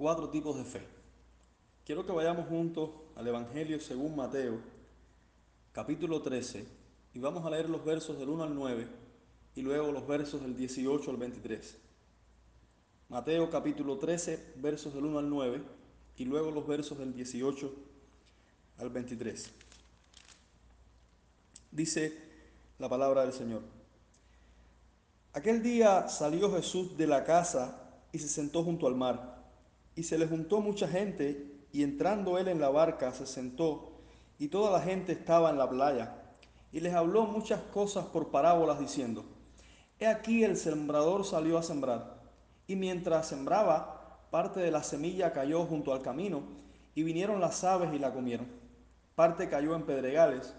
cuatro tipos de fe. Quiero que vayamos juntos al Evangelio según Mateo, capítulo 13, y vamos a leer los versos del 1 al 9 y luego los versos del 18 al 23. Mateo capítulo 13, versos del 1 al 9 y luego los versos del 18 al 23. Dice la palabra del Señor. Aquel día salió Jesús de la casa y se sentó junto al mar. Y se le juntó mucha gente, y entrando él en la barca se sentó, y toda la gente estaba en la playa. Y les habló muchas cosas por parábolas, diciendo, He aquí el sembrador salió a sembrar, y mientras sembraba, parte de la semilla cayó junto al camino, y vinieron las aves y la comieron. Parte cayó en pedregales,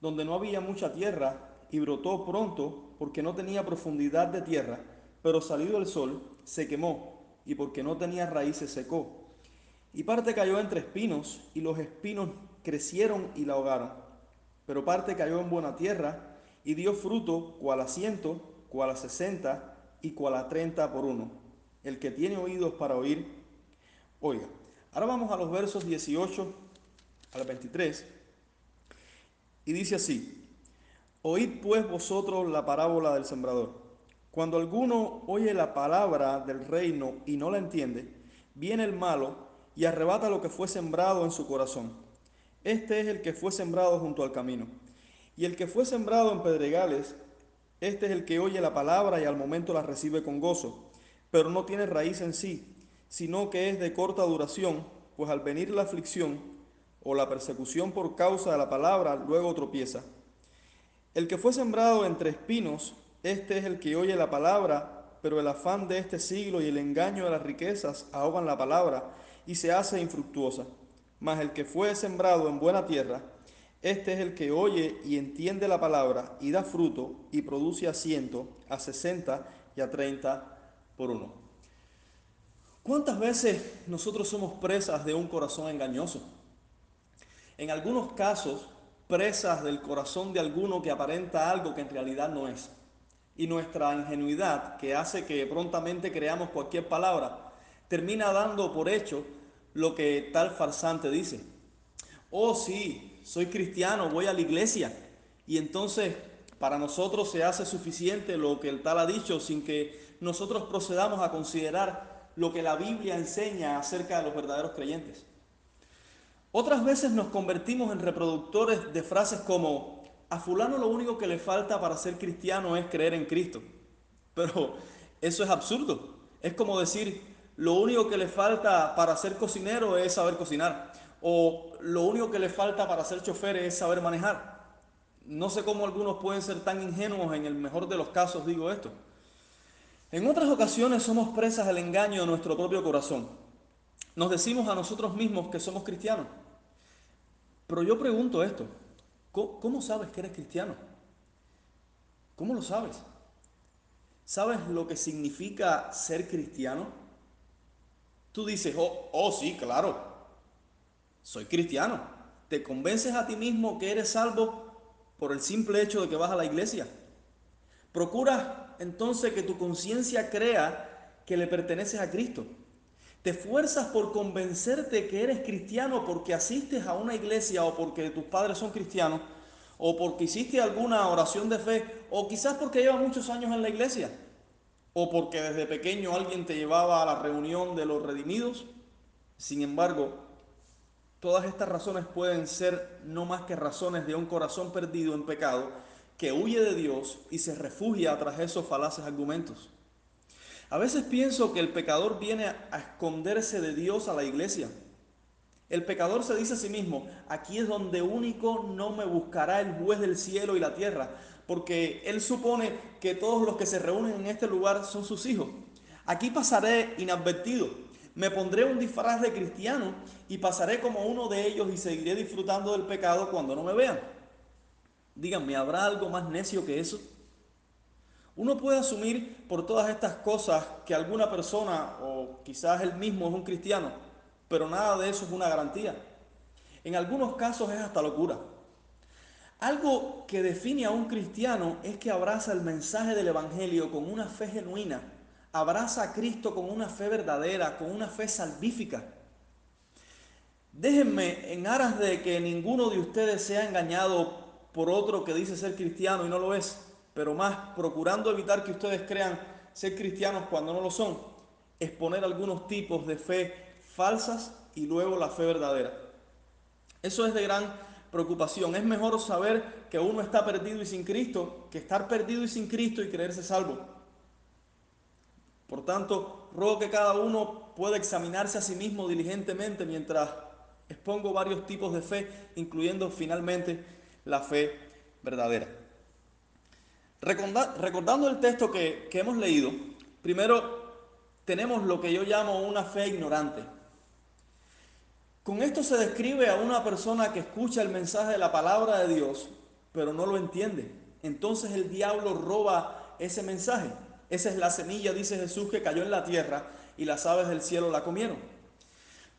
donde no había mucha tierra, y brotó pronto, porque no tenía profundidad de tierra, pero salido el sol, se quemó y porque no tenía raíces secó. Y parte cayó entre espinos, y los espinos crecieron y la ahogaron. Pero parte cayó en buena tierra, y dio fruto, cual a ciento, cual a sesenta, y cual a treinta por uno. El que tiene oídos para oír, oiga. Ahora vamos a los versos 18 al 23. Y dice así, Oíd pues vosotros la parábola del sembrador. Cuando alguno oye la palabra del reino y no la entiende, viene el malo y arrebata lo que fue sembrado en su corazón. Este es el que fue sembrado junto al camino. Y el que fue sembrado en pedregales, este es el que oye la palabra y al momento la recibe con gozo, pero no tiene raíz en sí, sino que es de corta duración, pues al venir la aflicción o la persecución por causa de la palabra, luego tropieza. El que fue sembrado entre espinos, este es el que oye la palabra, pero el afán de este siglo y el engaño de las riquezas ahogan la palabra y se hace infructuosa. Mas el que fue sembrado en buena tierra, este es el que oye y entiende la palabra y da fruto y produce a ciento, a sesenta y a treinta por uno. ¿Cuántas veces nosotros somos presas de un corazón engañoso? En algunos casos, presas del corazón de alguno que aparenta algo que en realidad no es y nuestra ingenuidad, que hace que prontamente creamos cualquier palabra, termina dando por hecho lo que tal farsante dice. Oh sí, soy cristiano, voy a la iglesia. Y entonces para nosotros se hace suficiente lo que el tal ha dicho sin que nosotros procedamos a considerar lo que la Biblia enseña acerca de los verdaderos creyentes. Otras veces nos convertimos en reproductores de frases como a fulano lo único que le falta para ser cristiano es creer en Cristo. Pero eso es absurdo. Es como decir, lo único que le falta para ser cocinero es saber cocinar. O lo único que le falta para ser chofer es saber manejar. No sé cómo algunos pueden ser tan ingenuos, en el mejor de los casos digo esto. En otras ocasiones somos presas del engaño de nuestro propio corazón. Nos decimos a nosotros mismos que somos cristianos. Pero yo pregunto esto, ¿Cómo, sabes que eres cristiano? ¿Cómo lo sabes? ¿Sabes lo que significa ser cristiano? Tú dices, oh, oh sí, claro, soy cristiano. Te convences a ti mismo que eres salvo por el simple hecho de que vas a la iglesia. Procuras entonces que tu conciencia crea que le perteneces a Cristo. Te esfuerzas por convencerte que eres cristiano porque asistes a una iglesia o porque tus padres son cristianos o porque hiciste alguna oración de fe o quizás porque llevas muchos años en la iglesia o porque desde pequeño alguien te llevaba a la reunión de los redimidos. Sin embargo, todas estas razones pueden ser no más que razones de un corazón perdido en pecado que huye de Dios y se refugia tras esos falaces argumentos. A veces pienso que el pecador viene a esconderse de Dios a la iglesia. El pecador se dice a sí mismo, aquí es donde único no me buscará el juez del cielo y la tierra, porque él supone que todos los que se reúnen en este lugar son sus hijos. Aquí pasaré inadvertido, me pondré un disfraz de cristiano y pasaré como uno de ellos y seguiré disfrutando del pecado cuando no me vean. Díganme, ¿habrá algo más necio que eso? Uno puede asumir por todas estas cosas que alguna persona o quizás él mismo es un cristiano, pero nada de eso es una garantía. En algunos casos es hasta locura. Algo que define a un cristiano es que abraza el mensaje del Evangelio con una fe genuina, abraza a Cristo con una fe verdadera, con una fe salvífica. Déjenme, en aras de que ninguno de ustedes sea engañado por otro que dice ser cristiano y no lo es, pero más procurando evitar que ustedes crean ser cristianos cuando no lo son, exponer algunos tipos de fe falsas y luego la fe verdadera. Eso es de gran preocupación. Es mejor saber que uno está perdido y sin Cristo que estar perdido y sin Cristo y creerse salvo. Por tanto, ruego que cada uno pueda examinarse a sí mismo diligentemente mientras expongo varios tipos de fe, incluyendo finalmente la fe verdadera. Recordando el texto que, que hemos leído, primero tenemos lo que yo llamo una fe ignorante. Con esto se describe a una persona que escucha el mensaje de la palabra de Dios, pero no lo entiende. Entonces el diablo roba ese mensaje. Esa es la semilla, dice Jesús, que cayó en la tierra y las aves del cielo la comieron.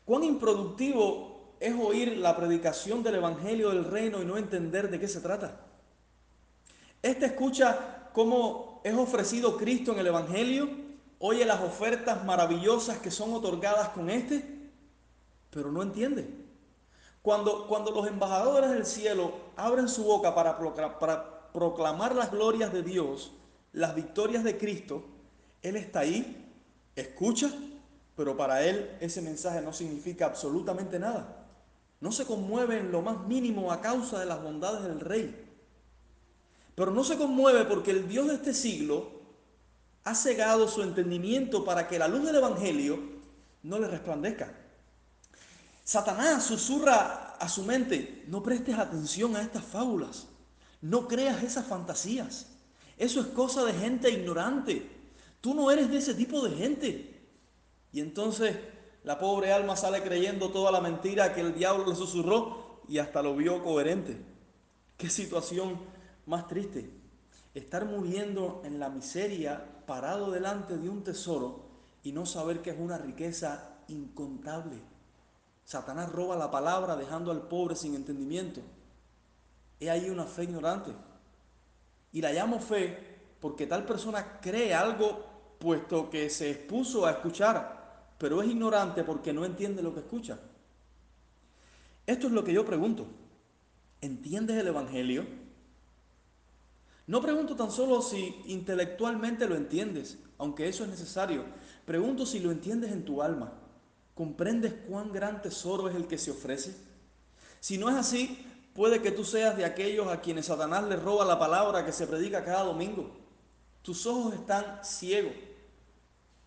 Cuán improductivo es oír la predicación del Evangelio del Reino y no entender de qué se trata. Este escucha cómo es ofrecido Cristo en el Evangelio, oye las ofertas maravillosas que son otorgadas con este pero no entiende. Cuando, cuando los embajadores del cielo abren su boca para, para proclamar las glorias de Dios, las victorias de Cristo, Él está ahí, escucha, pero para Él ese mensaje no significa absolutamente nada. No se conmueve en lo más mínimo a causa de las bondades del rey. Pero no se conmueve porque el Dios de este siglo ha cegado su entendimiento para que la luz del Evangelio no le resplandezca. Satanás susurra a su mente, no prestes atención a estas fábulas, no creas esas fantasías. Eso es cosa de gente ignorante. Tú no eres de ese tipo de gente. Y entonces la pobre alma sale creyendo toda la mentira que el diablo le susurró y hasta lo vio coherente. Qué situación más triste. Estar muriendo en la miseria parado delante de un tesoro y no saber que es una riqueza incontable. Satanás roba la palabra dejando al pobre sin entendimiento. He ahí una fe ignorante. Y la llamo fe porque tal persona cree algo puesto que se expuso a escuchar, pero es ignorante porque no entiende lo que escucha. Esto es lo que yo pregunto. ¿Entiendes el Evangelio? No pregunto tan solo si intelectualmente lo entiendes, aunque eso es necesario. Pregunto si lo entiendes en tu alma. ¿Comprendes cuán gran tesoro es el que se ofrece? Si no es así, puede que tú seas de aquellos a quienes Satanás le roba la palabra que se predica cada domingo. Tus ojos están ciegos,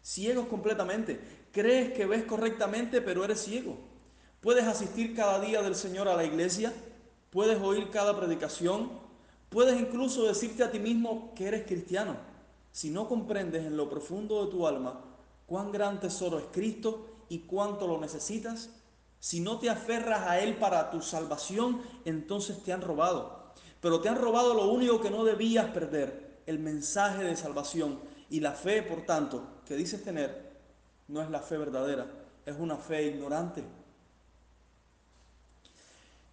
ciegos completamente. Crees que ves correctamente, pero eres ciego. Puedes asistir cada día del Señor a la iglesia, puedes oír cada predicación, puedes incluso decirte a ti mismo que eres cristiano. Si no comprendes en lo profundo de tu alma cuán gran tesoro es Cristo y cuánto lo necesitas, si no te aferras a Él para tu salvación, entonces te han robado. Pero te han robado lo único que no debías perder, el mensaje de salvación. Y la fe, por tanto, que dices tener, no es la fe verdadera, es una fe ignorante.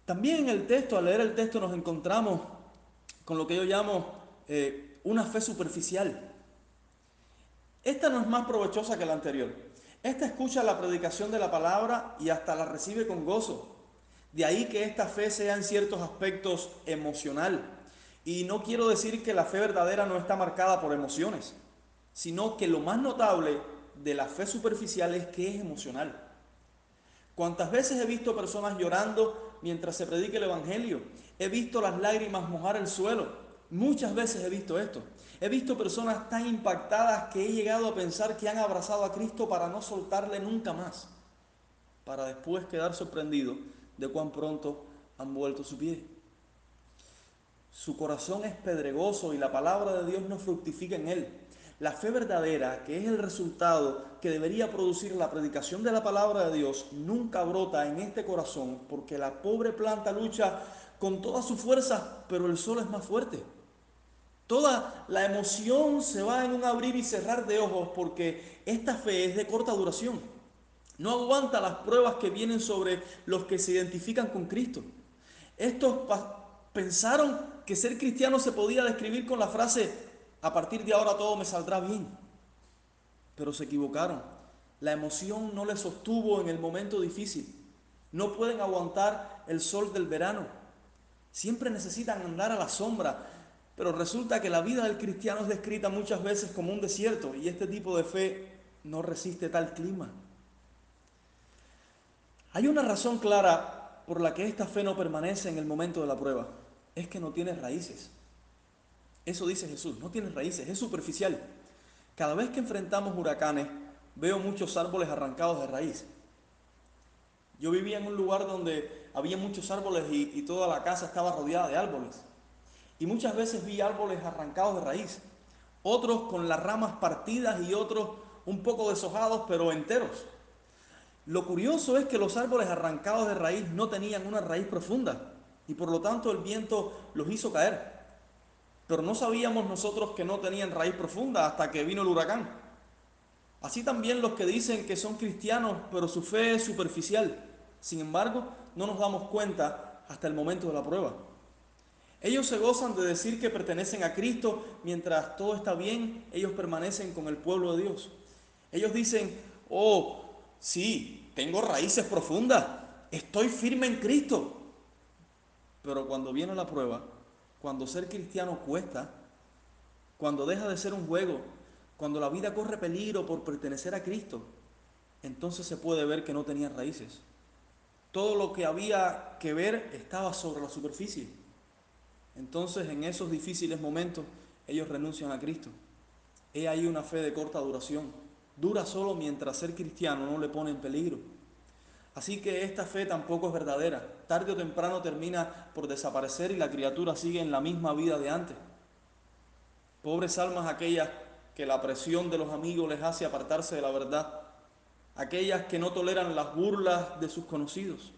También en el texto, al leer el texto, nos encontramos con lo que yo llamo eh, una fe superficial. Esta no es más provechosa que la anterior. Esta escucha la predicación de la palabra y hasta la recibe con gozo. De ahí que esta fe sea en ciertos aspectos emocional. Y no quiero decir que la fe verdadera no está marcada por emociones, sino que lo más notable de la fe superficial es que es emocional. ¿Cuántas veces he visto personas llorando mientras se predica el Evangelio? He visto las lágrimas mojar el suelo. Muchas veces he visto esto. He visto personas tan impactadas que he llegado a pensar que han abrazado a Cristo para no soltarle nunca más, para después quedar sorprendido de cuán pronto han vuelto su pie. Su corazón es pedregoso y la palabra de Dios no fructifica en él. La fe verdadera, que es el resultado que debería producir la predicación de la palabra de Dios, nunca brota en este corazón porque la pobre planta lucha con toda su fuerza, pero el sol es más fuerte. Toda la emoción se va en un abrir y cerrar de ojos porque esta fe es de corta duración. No aguanta las pruebas que vienen sobre los que se identifican con Cristo. Estos pensaron que ser cristiano se podía describir con la frase, a partir de ahora todo me saldrá bien. pero se equivocaron. La emoción no les sostuvo en el momento difícil. No pueden aguantar el sol del verano. Siempre necesitan andar a la sombra, pero resulta que la vida del cristiano es descrita muchas veces como un desierto y este tipo de fe no resiste tal clima. Hay una razón clara por la que esta fe no permanece en el momento de la prueba. Es que no tiene raíces. Eso dice Jesús, no tiene raíces, es superficial. Cada vez que enfrentamos huracanes, veo muchos árboles arrancados de raíz. Yo vivía en un lugar donde había muchos árboles y, toda la casa estaba rodeada de árboles. Y muchas veces vi árboles arrancados de raíz, otros con las ramas partidas y otros un poco deshojados pero enteros. Lo curioso es que los árboles arrancados de raíz no tenían una raíz profunda y por lo tanto el viento los hizo caer. Pero no sabíamos nosotros que no tenían raíz profunda hasta que vino el huracán. Así también los que dicen que son cristianos, pero su fe es superficial. Sin embargo, no nos damos cuenta hasta el momento de la prueba. Ellos se gozan de decir que pertenecen a Cristo, mientras todo está bien, ellos permanecen con el pueblo de Dios. Ellos dicen, oh, sí, tengo raíces profundas, estoy firme en Cristo. Pero cuando viene la prueba, cuando ser cristiano cuesta, cuando deja de ser un juego, cuando la vida corre peligro por pertenecer a Cristo, entonces se puede ver que no tenía raíces. Todo lo que había que ver estaba sobre la superficie. Entonces en esos difíciles momentos ellos renuncian a Cristo. He ahí una fe de corta duración. Dura solo mientras ser cristiano no le pone en peligro. Así que esta fe tampoco es verdadera. Tarde o temprano termina por desaparecer y la criatura sigue en la misma vida de antes. Pobres almas aquellas que la presión de los amigos les hace apartarse de la verdad, aquellas que no toleran las burlas de sus conocidos.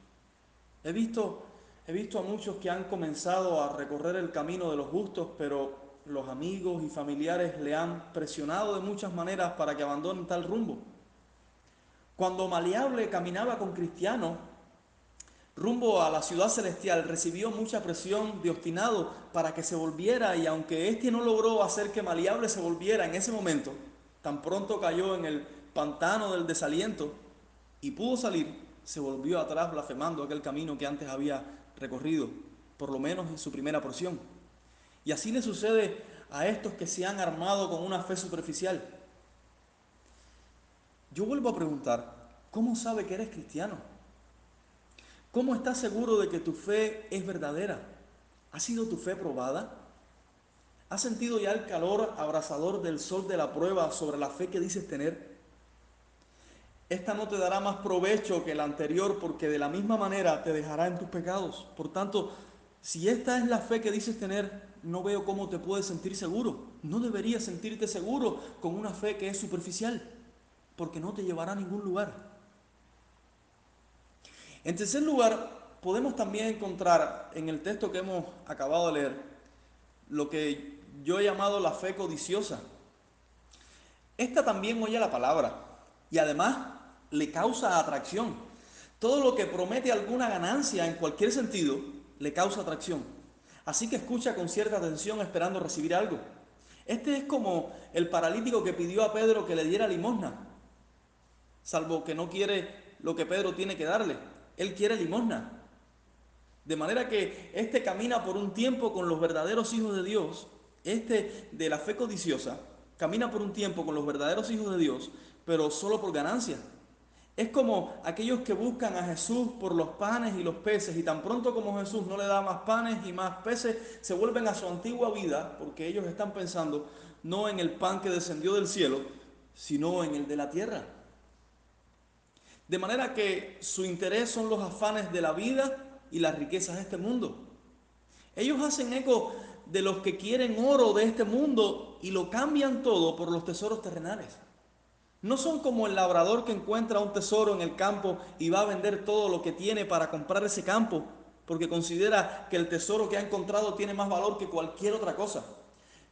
He visto, he visto a muchos que han comenzado a recorrer el camino de los justos, pero los amigos y familiares le han presionado de muchas maneras para que abandonen tal rumbo. Cuando Maleable caminaba con Cristiano rumbo a la ciudad celestial, recibió mucha presión de obstinado para que se volviera y aunque éste no logró hacer que Maleable se volviera en ese momento, tan pronto cayó en el pantano del desaliento y pudo salir, se volvió atrás blasfemando aquel camino que antes había recorrido, por lo menos en su primera porción. Y así le sucede a estos que se han armado con una fe superficial yo vuelvo a preguntar, ¿cómo sabe que eres cristiano? ¿Cómo estás seguro de que tu fe es verdadera? ¿Ha sido tu fe probada? ¿Has sentido ya el calor abrasador del sol de la prueba sobre la fe que dices tener? Esta no te dará más provecho que la anterior porque de la misma manera te dejará en tus pecados. Por tanto, si esta es la fe que dices tener, no veo cómo te puedes sentir seguro. No deberías sentirte seguro con una fe que es superficial porque no te llevará a ningún lugar. En tercer lugar, podemos también encontrar en el texto que hemos acabado de leer lo que yo he llamado la fe codiciosa. Esta también oye la palabra y además le causa atracción. Todo lo que promete alguna ganancia en cualquier sentido le causa atracción. Así que escucha con cierta atención esperando recibir algo. Este es como el paralítico que pidió a Pedro que le diera limosna salvo que no quiere lo que Pedro tiene que darle. Él quiere limosna. De manera que este camina por un tiempo con los verdaderos hijos de Dios, este de la fe codiciosa, camina por un tiempo con los verdaderos hijos de Dios, pero solo por ganancia. Es como aquellos que buscan a Jesús por los panes y los peces y tan pronto como Jesús no le da más panes y más peces, se vuelven a su antigua vida porque ellos están pensando no en el pan que descendió del cielo, sino en el de la tierra. De manera que su interés son los afanes de la vida y las riquezas de este mundo. Ellos hacen eco de los que quieren oro de este mundo y lo cambian todo por los tesoros terrenales. No son como el labrador que encuentra un tesoro en el campo y va a vender todo lo que tiene para comprar ese campo porque considera que el tesoro que ha encontrado tiene más valor que cualquier otra cosa.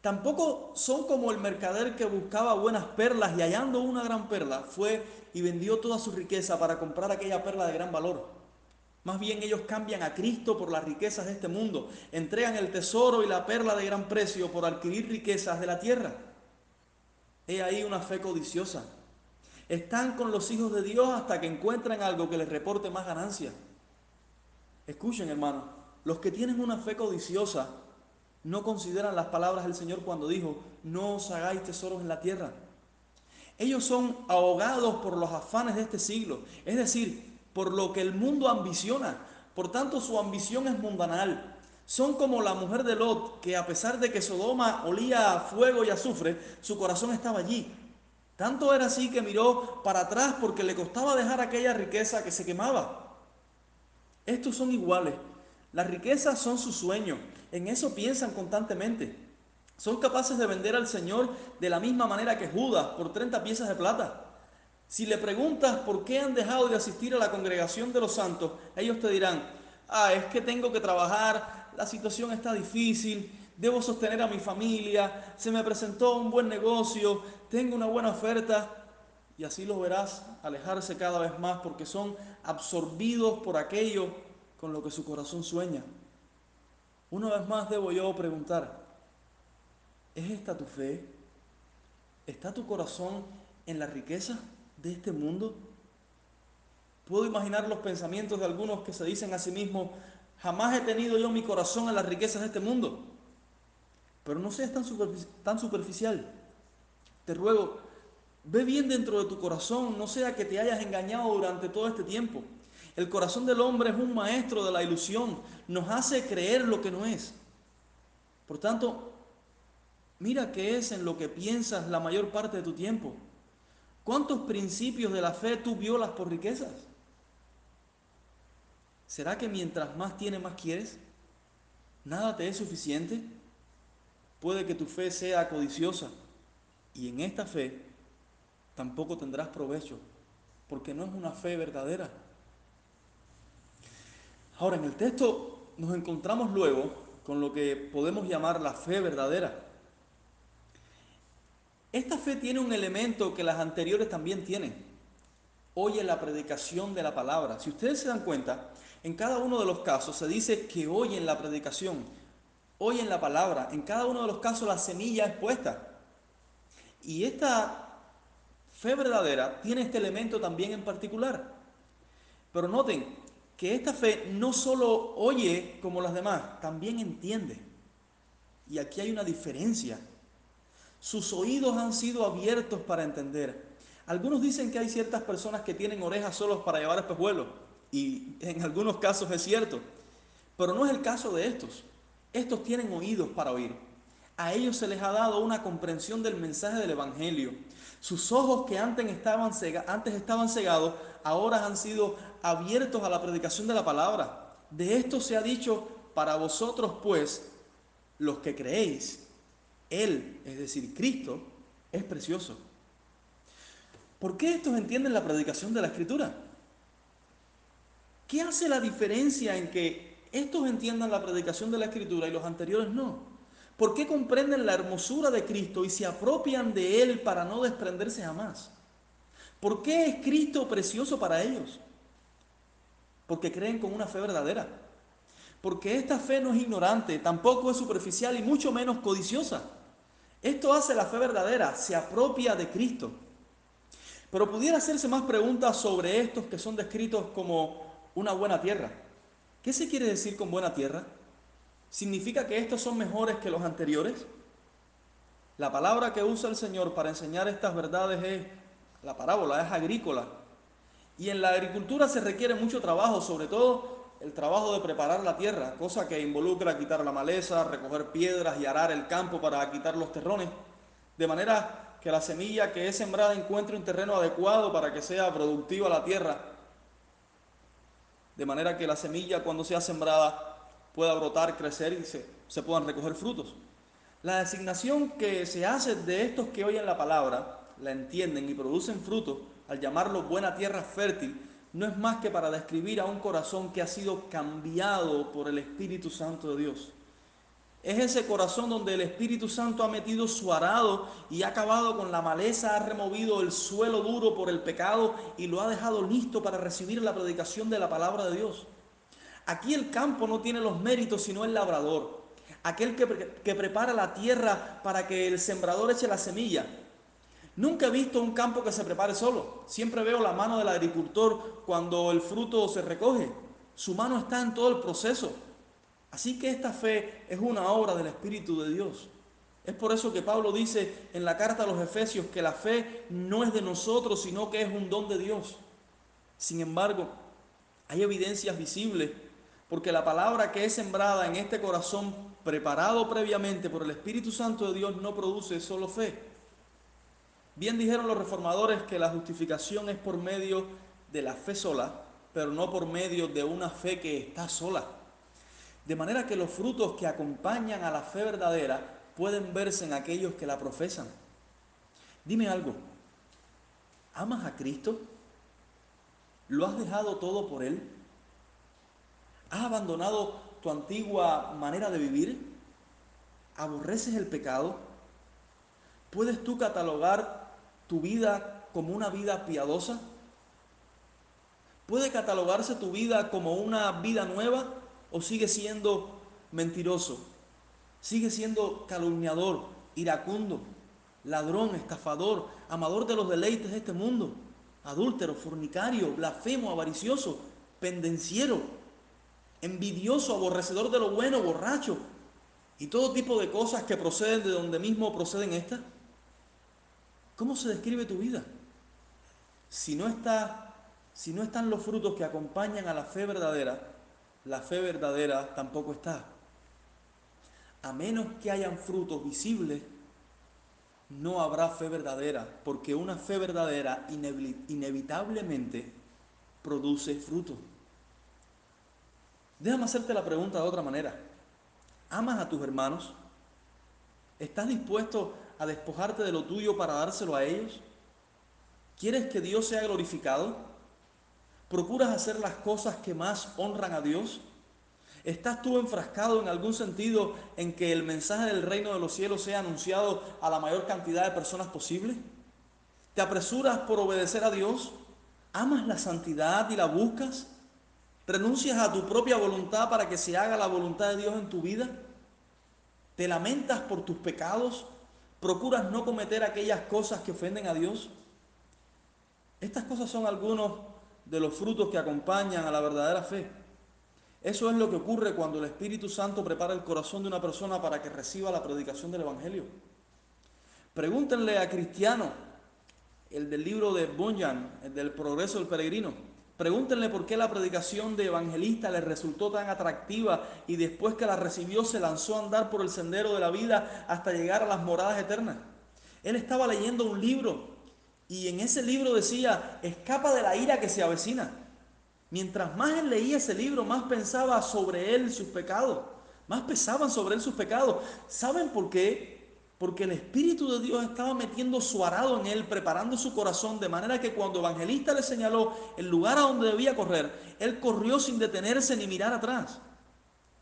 Tampoco son como el mercader que buscaba buenas perlas y hallando una gran perla fue y vendió toda su riqueza para comprar aquella perla de gran valor. Más bien ellos cambian a Cristo por las riquezas de este mundo, entregan el tesoro y la perla de gran precio por adquirir riquezas de la tierra. He ahí una fe codiciosa. Están con los hijos de Dios hasta que encuentran algo que les reporte más ganancia. Escuchen, hermanos, los que tienen una fe codiciosa no consideran las palabras del Señor cuando dijo, no os hagáis tesoros en la tierra. Ellos son ahogados por los afanes de este siglo, es decir, por lo que el mundo ambiciona. Por tanto, su ambición es mundanal. Son como la mujer de Lot, que a pesar de que Sodoma olía a fuego y azufre, su corazón estaba allí. Tanto era así que miró para atrás porque le costaba dejar aquella riqueza que se quemaba. Estos son iguales. Las riquezas son su sueño. En eso piensan constantemente. Son capaces de vender al Señor de la misma manera que Judas por 30 piezas de plata. Si le preguntas por qué han dejado de asistir a la congregación de los santos, ellos te dirán, ah, es que tengo que trabajar, la situación está difícil, debo sostener a mi familia, se me presentó un buen negocio, tengo una buena oferta. Y así los verás alejarse cada vez más porque son absorbidos por aquello con lo que su corazón sueña. Una vez más debo yo preguntar, ¿es esta tu fe? ¿Está tu corazón en la riqueza de este mundo? Puedo imaginar los pensamientos de algunos que se dicen a sí mismos, jamás he tenido yo mi corazón en las riquezas de este mundo. Pero no seas tan, tan superficial. Te ruego, ve bien dentro de tu corazón, no sea que te hayas engañado durante todo este tiempo. El corazón del hombre es un maestro de la ilusión, nos hace creer lo que no es. Por tanto, mira qué es en lo que piensas la mayor parte de tu tiempo. ¿Cuántos principios de la fe tú violas por riquezas? ¿Será que mientras más tienes, más quieres? ¿Nada te es suficiente? Puede que tu fe sea codiciosa y en esta fe tampoco tendrás provecho, porque no es una fe verdadera. Ahora, en el texto nos encontramos luego con lo que podemos llamar la fe verdadera. Esta fe tiene un elemento que las anteriores también tienen. Oye la predicación de la palabra. Si ustedes se dan cuenta, en cada uno de los casos se dice que oyen la predicación, oyen la palabra. En cada uno de los casos la semilla es puesta. Y esta fe verdadera tiene este elemento también en particular. Pero noten que esta fe no solo oye como las demás, también entiende. Y aquí hay una diferencia. Sus oídos han sido abiertos para entender. Algunos dicen que hay ciertas personas que tienen orejas solos para llevar espejuelos. Y en algunos casos es cierto. Pero no es el caso de estos. Estos tienen oídos para oír. A ellos se les ha dado una comprensión del mensaje del Evangelio. Sus ojos que antes estaban, antes estaban cegados, ahora han sido abiertos a la predicación de la palabra. De esto se ha dicho, para vosotros pues, los que creéis, Él, es decir, Cristo, es precioso. ¿Por qué estos entienden la predicación de la Escritura? ¿Qué hace la diferencia en que estos entiendan la predicación de la Escritura y los anteriores no? ¿Por qué comprenden la hermosura de Cristo y se apropian de Él para no desprenderse jamás? ¿Por qué es Cristo precioso para ellos? Porque creen con una fe verdadera. Porque esta fe no es ignorante, tampoco es superficial y mucho menos codiciosa. Esto hace la fe verdadera, se apropia de Cristo. Pero pudiera hacerse más preguntas sobre estos que son descritos como una buena tierra. ¿Qué se quiere decir con buena tierra? ¿Significa que estos son mejores que los anteriores? La palabra que usa el Señor para enseñar estas verdades es, la parábola es agrícola. Y en la agricultura se requiere mucho trabajo, sobre todo el trabajo de preparar la tierra, cosa que involucra quitar la maleza, recoger piedras y arar el campo para quitar los terrones, de manera que la semilla que es sembrada encuentre un terreno adecuado para que sea productiva la tierra, de manera que la semilla cuando sea sembrada pueda brotar, crecer y se, se puedan recoger frutos. La designación que se hace de estos que oyen la palabra, la entienden y producen frutos, al llamarlo buena tierra fértil, no es más que para describir a un corazón que ha sido cambiado por el Espíritu Santo de Dios. Es ese corazón donde el Espíritu Santo ha metido su arado y ha acabado con la maleza, ha removido el suelo duro por el pecado y lo ha dejado listo para recibir la predicación de la palabra de Dios. Aquí el campo no tiene los méritos, sino el labrador, aquel que, que, prepara la tierra para que el sembrador eche la semilla. Nunca he visto un campo que se prepare solo. Siempre veo la mano del agricultor cuando el fruto se recoge. Su mano está en todo el proceso. Así que esta fe es una obra del Espíritu de Dios. Es por eso que Pablo dice en la carta a los Efesios que la fe no es de nosotros, sino que es un don de Dios. Sin embargo, hay evidencias visibles porque la palabra que es sembrada en este corazón preparado previamente por el Espíritu Santo de Dios no produce solo fe. Bien dijeron los reformadores que la justificación es por medio de la fe sola, pero no por medio de una fe que está sola. De manera que los frutos que acompañan a la fe verdadera pueden verse en aquellos que la profesan. Dime algo, ¿amas a Cristo? ¿Lo has dejado todo por Él? ¿Has abandonado tu antigua manera de vivir? ¿Aborreces el pecado? ¿Puedes tú catalogar tu vida como una vida piadosa? ¿Puede catalogarse tu vida como una vida nueva o sigue siendo mentiroso? Sigue siendo calumniador, iracundo, ladrón, estafador, amador de los deleites de este mundo, adúltero, fornicario, blasfemo, avaricioso, pendenciero, envidioso, aborrecedor de lo bueno, borracho, y todo tipo de cosas que proceden de donde mismo proceden estas. ¿Cómo se describe tu vida? Si no está, si no están los frutos que acompañan a la fe verdadera, la fe verdadera tampoco está a menos que hayan frutos visibles, no habrá fe verdadera, porque una fe verdadera inevitablemente produce fruto. Déjame hacerte la pregunta de otra manera. ¿Amas a tus hermanos? ¿Estás dispuesto a despojarte de lo tuyo para dárselo a ellos? ¿Quieres que Dios sea glorificado? ¿Procuras hacer las cosas que más honran a Dios? ¿Estás tú enfrascado en algún sentido en que el mensaje del reino de los cielos sea anunciado a la mayor cantidad de personas posible? ¿Te apresuras por obedecer a Dios? ¿Amas la santidad y la buscas? ¿Renuncias a tu propia voluntad para que se haga la voluntad de Dios en tu vida? ¿Te lamentas por tus pecados? ¿Procuras no cometer aquellas cosas que ofenden a Dios? Estas cosas son algunos de los frutos que acompañan a la verdadera fe. Eso es lo que ocurre cuando el Espíritu Santo prepara el corazón de una persona para que reciba la predicación del Evangelio. Pregúntenle a Cristiano, el del libro de Bunyan, el del progreso del peregrino. Pregúntenle por qué la predicación de evangelista le resultó tan atractiva y después que la recibió se lanzó a andar por el sendero de la vida hasta llegar a las moradas eternas. Él estaba leyendo un libro y en ese libro decía, escapa de la ira que se avecina. Mientras más él leía ese libro, más pensaba sobre él sus pecados, más pesaban sobre él sus pecados. ¿Saben por qué? Porque el Espíritu de Dios estaba metiendo su arado en él, preparando su corazón, de manera que cuando el evangelista le señaló el lugar a donde debía correr, él corrió sin detenerse ni mirar atrás.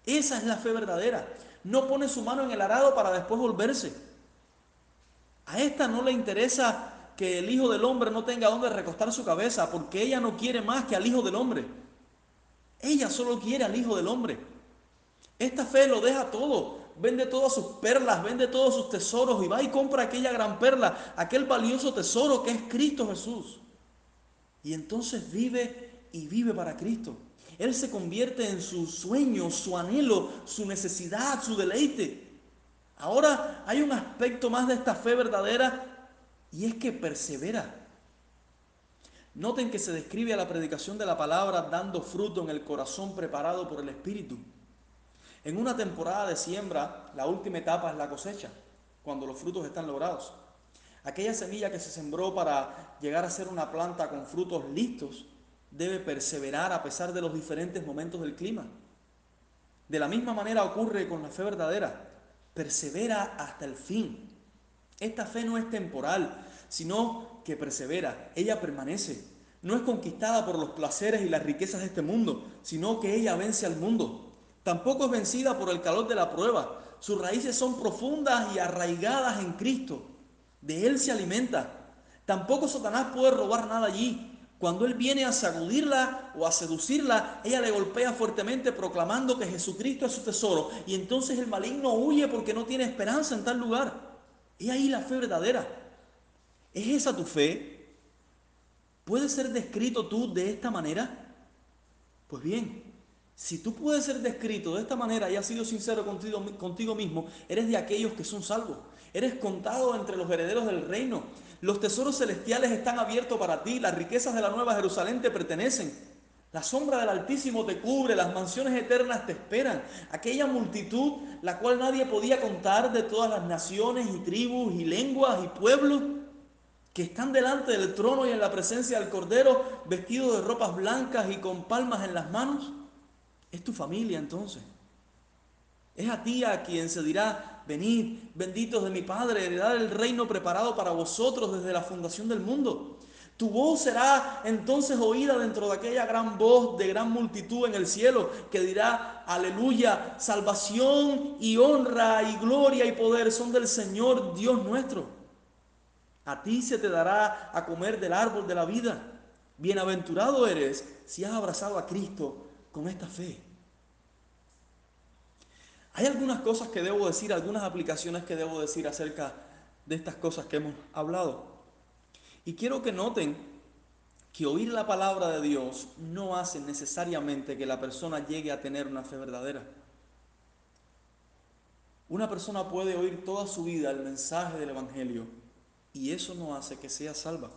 Esa es la fe verdadera. No pone su mano en el arado para después volverse. A esta no le interesa que el Hijo del Hombre no tenga donde recostar su cabeza, porque ella no quiere más que al Hijo del Hombre. Ella solo quiere al Hijo del Hombre. Esta fe lo deja todo, vende todas sus perlas, vende todos sus tesoros y va y compra aquella gran perla, aquel valioso tesoro que es Cristo Jesús. Y entonces vive y vive para Cristo. Él se convierte en su sueño, su anhelo, su necesidad, su deleite. Ahora hay un aspecto más de esta fe verdadera y es que persevera. Noten que se describe a la predicación de la palabra dando fruto en el corazón preparado por el Espíritu. En una temporada de siembra, la última etapa es la cosecha, cuando los frutos están logrados. Aquella semilla que se sembró para llegar a ser una planta con frutos listos debe perseverar a pesar de los diferentes momentos del clima. De la misma manera ocurre con la fe verdadera. Persevera hasta el fin. Esta fe no es temporal, sino que persevera, ella permanece. No es conquistada por los placeres y las riquezas de este mundo, sino que ella vence al mundo. Tampoco es vencida por el calor de la prueba. Sus raíces son profundas y arraigadas en Cristo. De Él se alimenta. Tampoco Satanás puede robar nada allí. Cuando Él viene a sacudirla o a seducirla, ella le golpea fuertemente proclamando que Jesucristo es su tesoro. Y entonces el maligno huye porque no tiene esperanza en tal lugar. Y ahí la fe verdadera. ¿Es esa tu fe? ¿Puedes ser descrito tú de esta manera? Pues bien, si tú puedes ser descrito de esta manera y has sido sincero contigo, mismo, eres de aquellos que son salvos. Eres contado entre los herederos del reino. Los tesoros celestiales están abiertos para ti. Las riquezas de la nueva Jerusalén te pertenecen. La sombra del Altísimo te cubre, las mansiones eternas te esperan. Aquella multitud, la cual nadie podía contar de todas las naciones y tribus y lenguas y pueblos, que están delante del trono y en la presencia del Cordero, vestidos de ropas blancas y con palmas en las manos. Es tu familia entonces. Es a ti a quien se dirá, venid, benditos de mi Padre, heredad el reino preparado para vosotros desde la fundación del mundo. Tu voz será entonces oída dentro de aquella gran voz de gran multitud en el cielo que dirá, aleluya, salvación y honra y gloria y poder son del Señor Dios nuestro. A ti se te dará a comer del árbol de la vida. Bienaventurado eres si has abrazado a Cristo con esta fe. Hay algunas cosas que debo decir, algunas aplicaciones que debo decir acerca de estas cosas que hemos hablado. Y quiero que noten que oír la palabra de Dios no hace necesariamente que la persona llegue a tener una fe verdadera. Una persona puede oír toda su vida el mensaje del Evangelio y eso no hace que sea salva.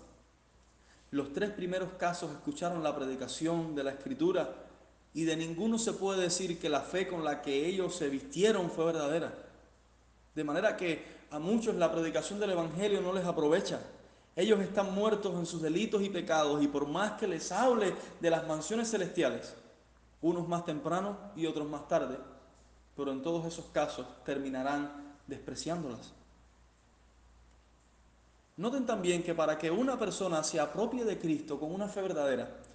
Los tres primeros casos escucharon la predicación de la Escritura y de ninguno se puede decir que la fe con la que ellos se vistieron fue verdadera. De manera que a muchos la predicación del Evangelio no les aprovecha. Ellos están muertos en sus delitos y pecados y por más que les hable de las mansiones celestiales, unos más temprano y otros más tarde, pero en todos esos casos terminarán despreciándolas. Noten también que para que una persona se apropie de Cristo con una fe verdadera,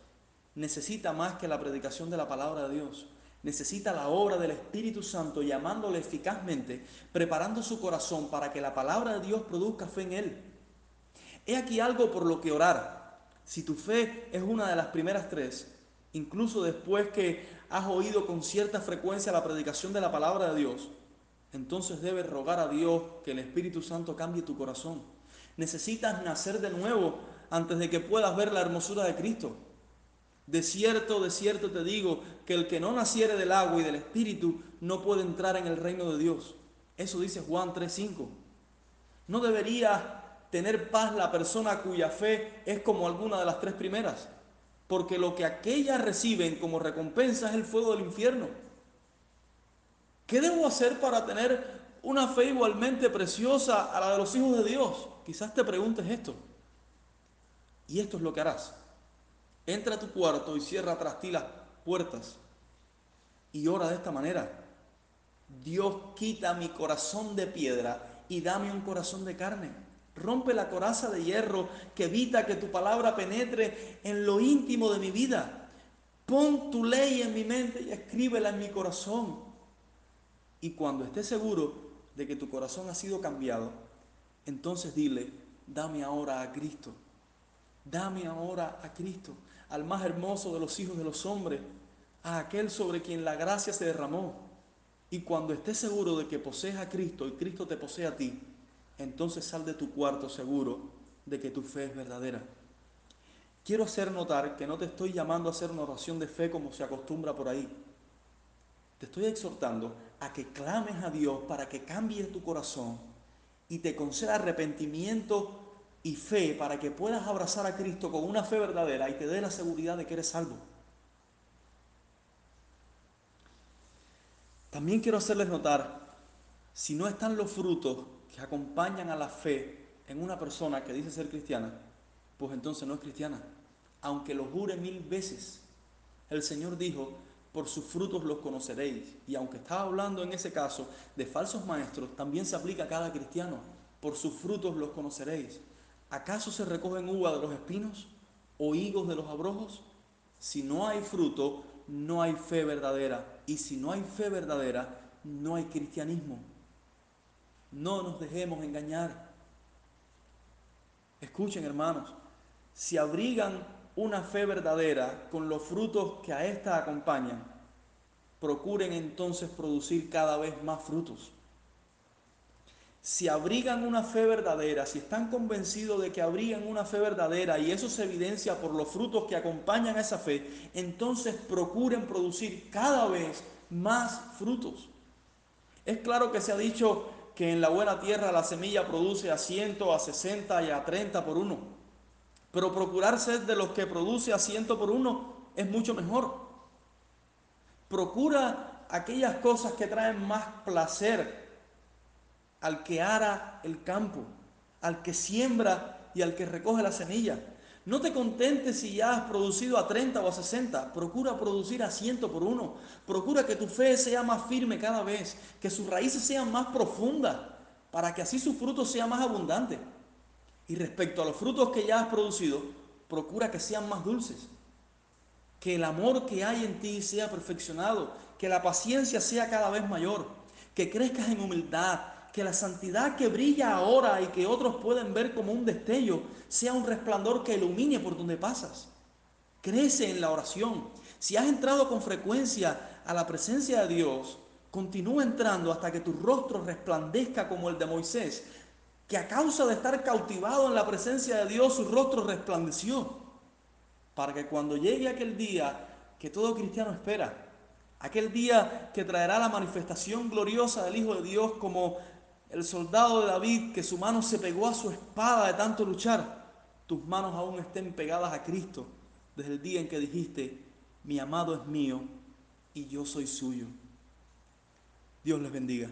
necesita más que la predicación de la palabra de Dios. Necesita la obra del Espíritu Santo llamándole eficazmente, preparando su corazón para que la palabra de Dios produzca fe en él. He aquí algo por lo que orar. Si tu fe es una de las primeras tres, incluso después que has oído con cierta frecuencia la predicación de la palabra de Dios, entonces debes rogar a Dios que el Espíritu Santo cambie tu corazón. Necesitas nacer de nuevo antes de que puedas ver la hermosura de Cristo. De cierto, de cierto te digo que el que no naciere del agua y del espíritu no puede entrar en el reino de Dios. Eso dice Juan 3:5. No debería tener paz la persona cuya fe es como alguna de las tres primeras, porque lo que aquellas reciben como recompensa es el fuego del infierno. ¿Qué debo hacer para tener una fe igualmente preciosa a la de los hijos de Dios? Quizás te preguntes esto. Y esto es lo que harás. Entra a tu cuarto y cierra tras ti las puertas y ora de esta manera. Dios quita mi corazón de piedra y dame un corazón de carne. Rompe la coraza de hierro que evita que tu palabra penetre en lo íntimo de mi vida. Pon tu ley en mi mente y escríbela en mi corazón. Y cuando estés seguro de que tu corazón ha sido cambiado, entonces dile, dame ahora a Cristo. Dame ahora a Cristo al más hermoso de los hijos de los hombres, a aquel sobre quien la gracia se derramó. Y cuando estés seguro de que posees a Cristo y Cristo te posee a ti, entonces sal de tu cuarto seguro de que tu fe es verdadera. Quiero hacer notar que no te estoy llamando a hacer una oración de fe como se acostumbra por ahí. Te estoy exhortando a que clames a Dios para que cambie tu corazón y te conceda arrepentimiento y fe para que puedas abrazar a Cristo con una fe verdadera y te dé la seguridad de que eres salvo. También quiero hacerles notar, si no están los frutos que acompañan a la fe en una persona que dice ser cristiana, pues entonces no es cristiana, aunque lo jure mil veces. El Señor dijo, por sus frutos los conoceréis. Y aunque estaba hablando en ese caso de falsos maestros, también se aplica a cada cristiano, por sus frutos los conoceréis. ¿Acaso se recogen uvas de los espinos o higos de los abrojos? Si no hay fruto, no hay fe verdadera. Y si no hay fe verdadera, no hay cristianismo. No nos dejemos engañar. Escuchen, hermanos, si abrigan una fe verdadera con los frutos que a esta acompañan, procuren entonces producir cada vez más frutos. Si abrigan una fe verdadera, si están convencidos de que abrigan una fe verdadera y eso se evidencia por los frutos que acompañan a esa fe, entonces procuren producir cada vez más frutos. Es claro que se ha dicho que en la buena tierra la semilla produce a 100, a 60 y a 30 por uno, pero procurar ser de los que produce a 100 por uno es mucho mejor. Procura aquellas cosas que traen más placer al que ara el campo, al que siembra y al que recoge la semilla. No te contentes si ya has producido a 30 o a 60, procura producir a 100 por uno. Procura que tu fe sea más firme cada vez, que sus raíces sean más profundas, para que así su fruto sea más abundante. Y respecto a los frutos que ya has producido, procura que sean más dulces, que el amor que hay en ti sea perfeccionado, que la paciencia sea cada vez mayor, que crezcas en humildad, que la santidad que brilla ahora y que otros pueden ver como un destello sea un resplandor que ilumine por donde pasas. Crece en la oración. Si has entrado con frecuencia a la presencia de Dios, continúa entrando hasta que tu rostro resplandezca como el de Moisés, que a causa de estar cautivado en la presencia de Dios, su rostro resplandeció. Para que cuando llegue aquel día que todo cristiano espera, aquel día que traerá la manifestación gloriosa del Hijo de Dios como el soldado de David que su mano se pegó a su espada de tanto luchar, tus manos aún estén pegadas a Cristo desde el día en que dijiste, mi amado es mío y yo soy suyo. Dios les bendiga.